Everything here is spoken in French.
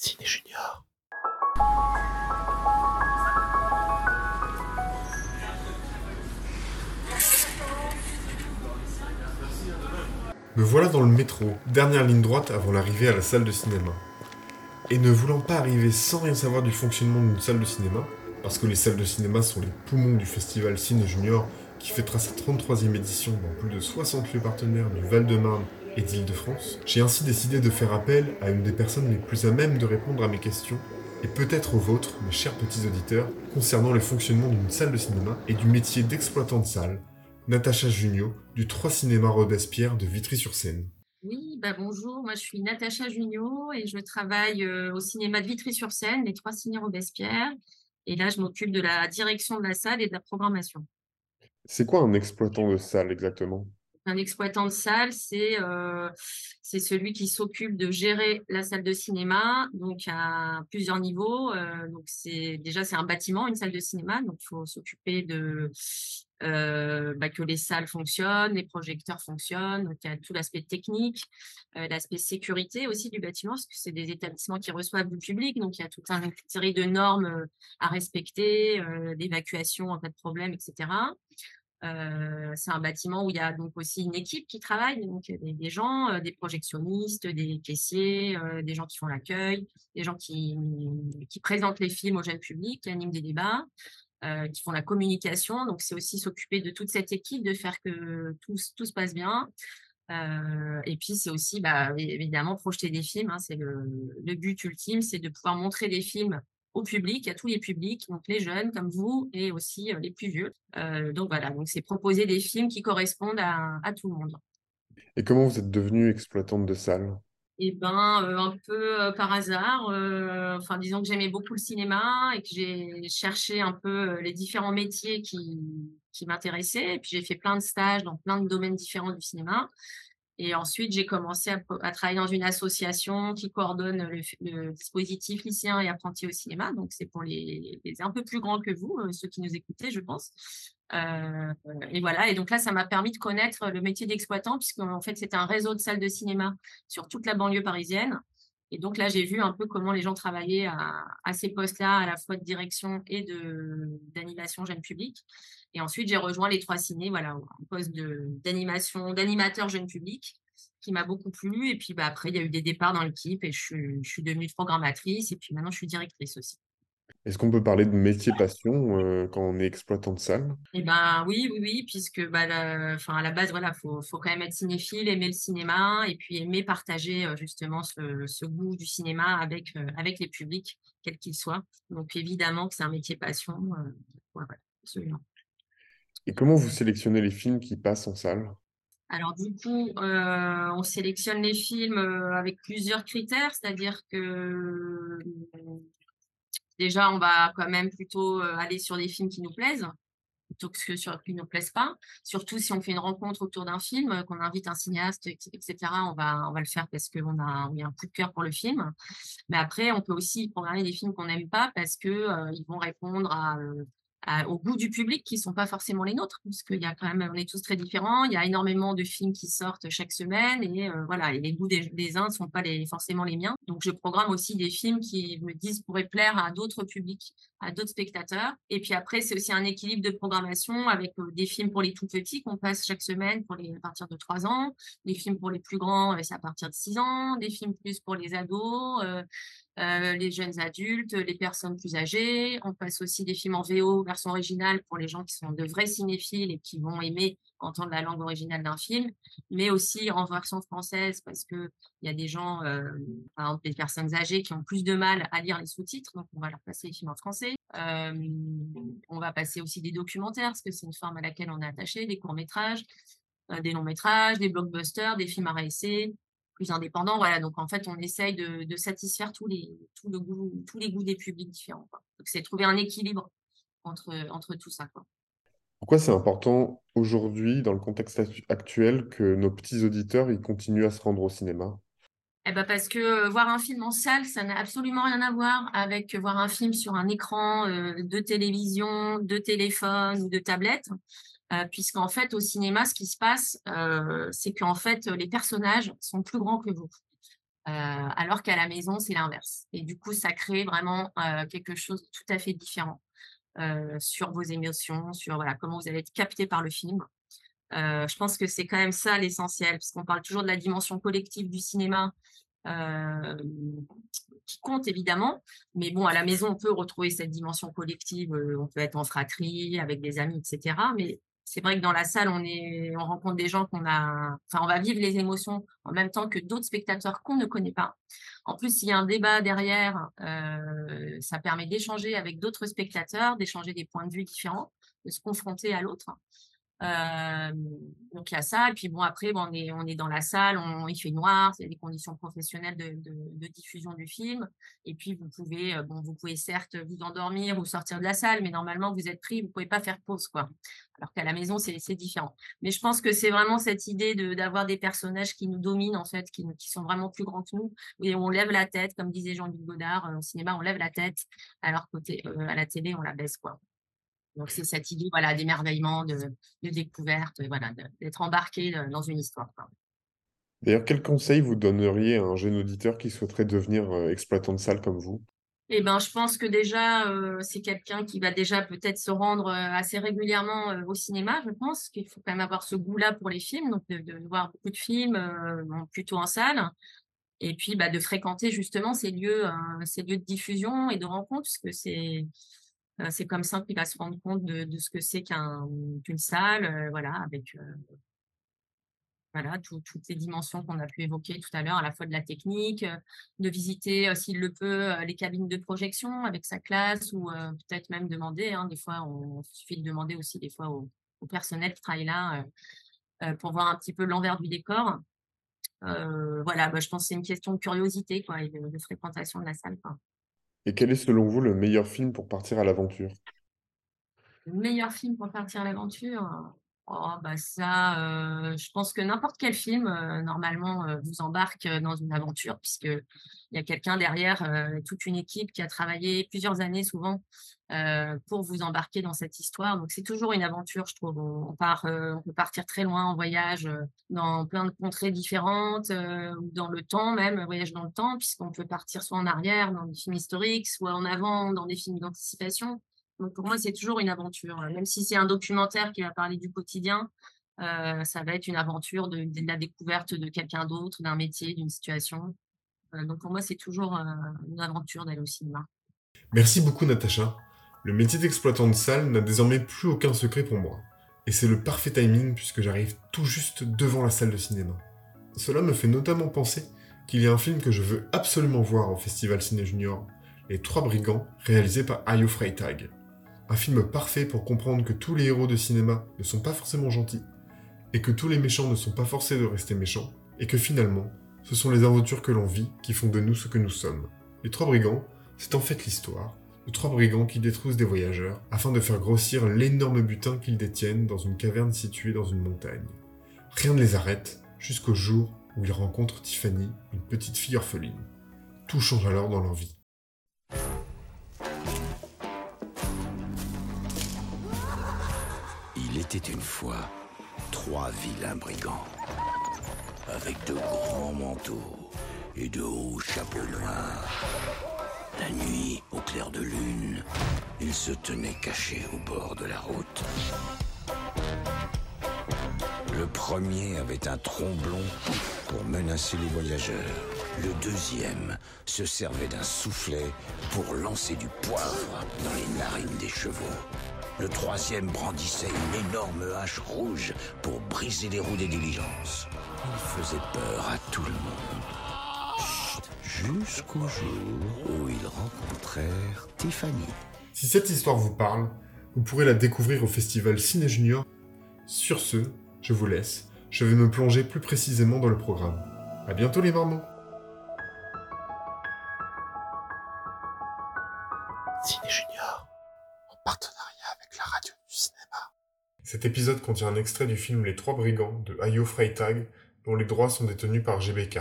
Ciné Junior. Me voilà dans le métro, dernière ligne droite avant l'arrivée à la salle de cinéma. Et ne voulant pas arriver sans rien savoir du fonctionnement d'une salle de cinéma, parce que les salles de cinéma sont les poumons du festival Ciné Junior qui fêtera sa 33e édition dans plus de 60 lieux partenaires du Val-de-Marne et d'Île-de-France, j'ai ainsi décidé de faire appel à une des personnes les plus à même de répondre à mes questions, et peut-être aux vôtres, mes chers petits auditeurs, concernant le fonctionnement d'une salle de cinéma et du métier d'exploitant de salle, Natacha Junio, du 3 Cinéma Robespierre de Vitry-sur-Seine. Oui, bah bonjour, moi je suis Natacha Junio et je travaille euh, au cinéma de Vitry-sur-Seine, les trois ciné Robespierre. Et là, je m'occupe de la direction de la salle et de la programmation. C'est quoi un exploitant de salle exactement? Un exploitant de salle, c'est euh, c'est celui qui s'occupe de gérer la salle de cinéma, donc à plusieurs niveaux. Euh, c'est déjà c'est un bâtiment, une salle de cinéma, donc il faut s'occuper de euh, bah, que les salles fonctionnent, les projecteurs fonctionnent. Il y a tout l'aspect technique, l'aspect sécurité aussi du bâtiment, parce que c'est des établissements qui reçoivent du public, donc il y a toute une série de normes à respecter, d'évacuation en cas de problème, etc. Euh, c'est un bâtiment où il y a donc aussi une équipe qui travaille, donc des, gens, euh, des projectionnistes, des caissiers, euh, des gens qui font l'accueil, des gens qui, présentent les films au jeune public, qui animent des débats, qui font la communication. Donc c'est aussi s'occuper de toute cette équipe, de faire que tout, se passe bien. et puis c'est aussi bah, évidemment projeter des films. Hein, c'est le but ultime, c'est de pouvoir montrer des films au public, à tous les publics, donc les jeunes comme vous et aussi euh, les plus vieux. Euh, donc voilà, donc c'est proposer des films qui correspondent à, tout le monde. Et comment vous êtes devenue exploitante de salle Eh ben, euh, un peu par hasard. enfin, disons que j'aimais beaucoup le cinéma et que j'ai cherché un peu les différents métiers qui, qui m'intéressaient. Et puis j'ai fait plein de stages dans plein de domaines différents du cinéma. Et ensuite, j'ai commencé à, travailler dans une association qui coordonne le, dispositif lycéen et apprenti au cinéma. Donc, c'est pour les, un peu plus grands que vous, euh, ceux qui nous écoutez, je pense. Euh, et voilà. Et donc là, ça m'a permis de connaître le métier d'exploitant, puisqu'en fait, c'était un réseau de salles de cinéma sur toute la banlieue parisienne. Et donc là, j'ai vu un peu comment les gens travaillaient à, ces postes-là, à la fois de direction et d'animation jeune public. Et ensuite, j'ai rejoint les trois ciné, voilà, un poste d'animation, d'animateur jeune public qui m'a beaucoup plu. Et puis bah, après, il y a eu des départs dans l'équipe et je, je, suis devenue programmatrice. Et puis maintenant, je suis directrice aussi. Est-ce qu'on peut parler de métier passion euh, quand on est exploitant de salle? Eh ben oui, oui, oui, puisque bah, à la base, voilà, faut, faut quand même être cinéphile, aimer le cinéma et puis aimer partager euh, justement ce, ce goût du cinéma avec, euh, avec les publics, quels qu'ils soient. Donc évidemment que c'est un métier passion. Ouais, absolument. Et comment vous sélectionnez les films qui passent en salle? Alors du coup, euh, on sélectionne les films avec plusieurs critères, c'est-à-dire que déjà, on va quand même plutôt euh, aller sur des films qui nous plaisent plutôt que sur qui ne nous plaisent pas. Surtout si on fait une rencontre autour d'un film, qu'on invite un cinéaste, etc. On va, on va le faire parce qu'on a, a un coup de cœur pour le film. Mais après, on peut aussi programmer des films qu'on n'aime pas parce que ils vont répondre à au goût du public qui sont pas forcément les nôtres, parce qu'il y a on est tous très différents. Il y a énormément de films qui sortent chaque semaine et euh, voilà, les goûts des, uns ne sont pas forcément les miens. Donc je programme aussi des films qui me disent pourraient plaire à d'autres publics, à d'autres spectateurs. Et puis après, c'est aussi un équilibre de programmation avec euh, des films pour les tout petits qu'on passe chaque semaine pour les à partir de 3 ans, des films pour les plus grands, euh, c'est à partir de 6 ans, des films plus pour les ados. Euh, les jeunes adultes, les personnes plus âgées. On passe aussi des films en VO, version originale, pour les gens qui sont de vrais cinéphiles et qui vont aimer entendre la langue originale d'un film, mais aussi en version française parce qu'il y a des gens, euh, par exemple des personnes âgées qui ont plus de mal à lire les sous-titres, donc on va leur passer les films en français. Euh, on va passer aussi des documentaires parce que c'est une forme à laquelle on est attaché, des courts-métrages, des longs-métrages, des blockbusters, des films à réessayer, plus indépendant. Voilà, donc en fait, on essaye de, satisfaire tous les, tous les goûts des publics différents. Donc c'est trouver un équilibre entre, entre tout ça. Quoi. Pourquoi c'est important aujourd'hui, dans le contexte actuel, que nos petits auditeurs ils continuent à se rendre au cinéma? Eh ben parce que euh, voir un film en salle, ça n'a absolument rien à voir avec voir un film sur un écran euh, de télévision, de téléphone ou de tablette. Euh, puisqu'en fait, au cinéma, ce qui se passe, euh, c'est qu'en fait, les personnages sont plus grands que vous. alors qu'à la maison, c'est l'inverse. Et du coup, ça crée vraiment quelque chose de tout à fait différent sur vos émotions, sur voilà, comment vous allez être capté par le film. je pense que c'est quand même ça l'essentiel, parce qu'on parle toujours de la dimension collective du cinéma, qui compte évidemment. Mais bon, à la maison, on peut retrouver cette dimension collective. on peut être en fratrie, avec des amis, etc. Mais c'est vrai que dans la salle, on, rencontre des gens qu'on a. Enfin, on va vivre les émotions en même temps que d'autres spectateurs qu'on ne connaît pas. En plus, s'il y a un débat derrière, ça permet d'échanger avec d'autres spectateurs, d'échanger des points de vue différents, de se confronter à l'autre donc il y a ça. Et puis bon, après, bon, on, est, on est dans la salle, on, il fait noir, a des conditions professionnelles de, diffusion du film. Et puis vous pouvez, bon, vous pouvez certes vous endormir ou sortir de la salle, mais normalement vous êtes pris, vous pouvez pas faire pause, quoi. Alors qu'à la maison, c'est différent. Mais je pense que c'est vraiment cette idée d'avoir des personnages qui nous dominent, en fait, qui, qui, sont vraiment plus grands que nous. Et on lève la tête, comme disait Jean-Luc Godard, au cinéma, on lève la tête, alors côté, à la télé, on la baisse, quoi. Donc, c'est cette idée voilà, d'émerveillement, de, découverte, voilà, d'être embarqué dans une histoire. D'ailleurs, quel conseil vous donneriez à un jeune auditeur qui souhaiterait devenir euh, exploitant de salle comme vous? Eh ben, je pense que déjà, euh, c'est quelqu'un qui va déjà peut-être se rendre euh, assez régulièrement au cinéma, je pense qu'il faut quand même avoir ce goût-là pour les films, donc de, voir beaucoup de films, plutôt en salle, et puis bah, de fréquenter justement ces lieux, ces lieux de diffusion et de rencontre, parce que c'est c'est comme ça qu'il va se rendre compte de, ce que c'est qu'une salle, voilà, avec voilà, toutes les dimensions qu'on a pu évoquer tout à l'heure, à la fois de la technique, de visiter, s'il le peut, les cabines de projection avec sa classe, ou peut-être même demander, hein, des fois, on, suffit de demander aussi des fois au, personnel qui travaille là pour voir un petit peu l'envers du décor. voilà, je pense que c'est une question de curiosité et de, fréquentation de la salle. Et quel est selon vous le meilleur film pour partir à l'aventure? Le meilleur film pour partir à l'aventure? Oh, bah ça, euh, je pense que n'importe quel film, euh, normalement, euh, vous embarque dans une aventure, puisqu'il y a quelqu'un derrière, toute une équipe qui a travaillé plusieurs années souvent pour vous embarquer dans cette histoire. Donc, c'est toujours une aventure, je trouve. On, on peut partir très loin en voyage dans plein de contrées différentes, ou dans le temps même, voyage dans le temps, puisqu'on peut partir soit en arrière dans des films historiques, soit en avant dans des films d'anticipation. Donc pour moi, c'est toujours une aventure. Même si c'est un documentaire qui va parler du quotidien, euh, ça va être une aventure de, la découverte de quelqu'un d'autre, d'un métier, d'une situation. Euh, donc pour moi, c'est toujours euh, une aventure d'aller au cinéma. Merci beaucoup, Natacha. Le métier d'exploitant de salle n'a désormais plus aucun secret pour moi. Et c'est le parfait timing puisque j'arrive tout juste devant la salle de cinéma. Cela me fait notamment penser qu'il y a un film que je veux absolument voir au Festival Ciné Junior, Les Trois Brigands, réalisé par Ayo Freitag. Un film parfait pour comprendre que tous les héros de cinéma ne sont pas forcément gentils, et que tous les méchants ne sont pas forcés de rester méchants, et que finalement, ce sont les aventures que l'on vit qui font de nous ce que nous sommes. Les trois brigands, c'est en fait l'histoire de trois brigands qui détroussent des voyageurs afin de faire grossir l'énorme butin qu'ils détiennent dans une caverne située dans une montagne. Rien ne les arrête jusqu'au jour où ils rencontrent Tiffany, une petite fille orpheline. Tout change alors dans leur vie. Était une fois trois vilains brigands, avec de grands manteaux et de hauts chapeaux noirs. La nuit, au clair de lune, ils se tenaient cachés au bord de la route. Le premier avait un tromblon pour menacer les voyageurs. Le deuxième se servait d'un soufflet pour lancer du poivre dans les narines des chevaux. Le troisième brandissait une énorme hache rouge pour briser les roues des diligences. Il faisait peur à tout le monde. Jusqu'au jour où ils rencontrèrent Tiffany. Si cette histoire vous parle, vous pourrez la découvrir au festival Ciné Junior. Sur ce, je vous laisse. Je vais me plonger plus précisément dans le programme. À bientôt les marmots Cet épisode contient un extrait du film Les Trois Brigands de Ayo Freitag, dont les droits sont détenus par GBK.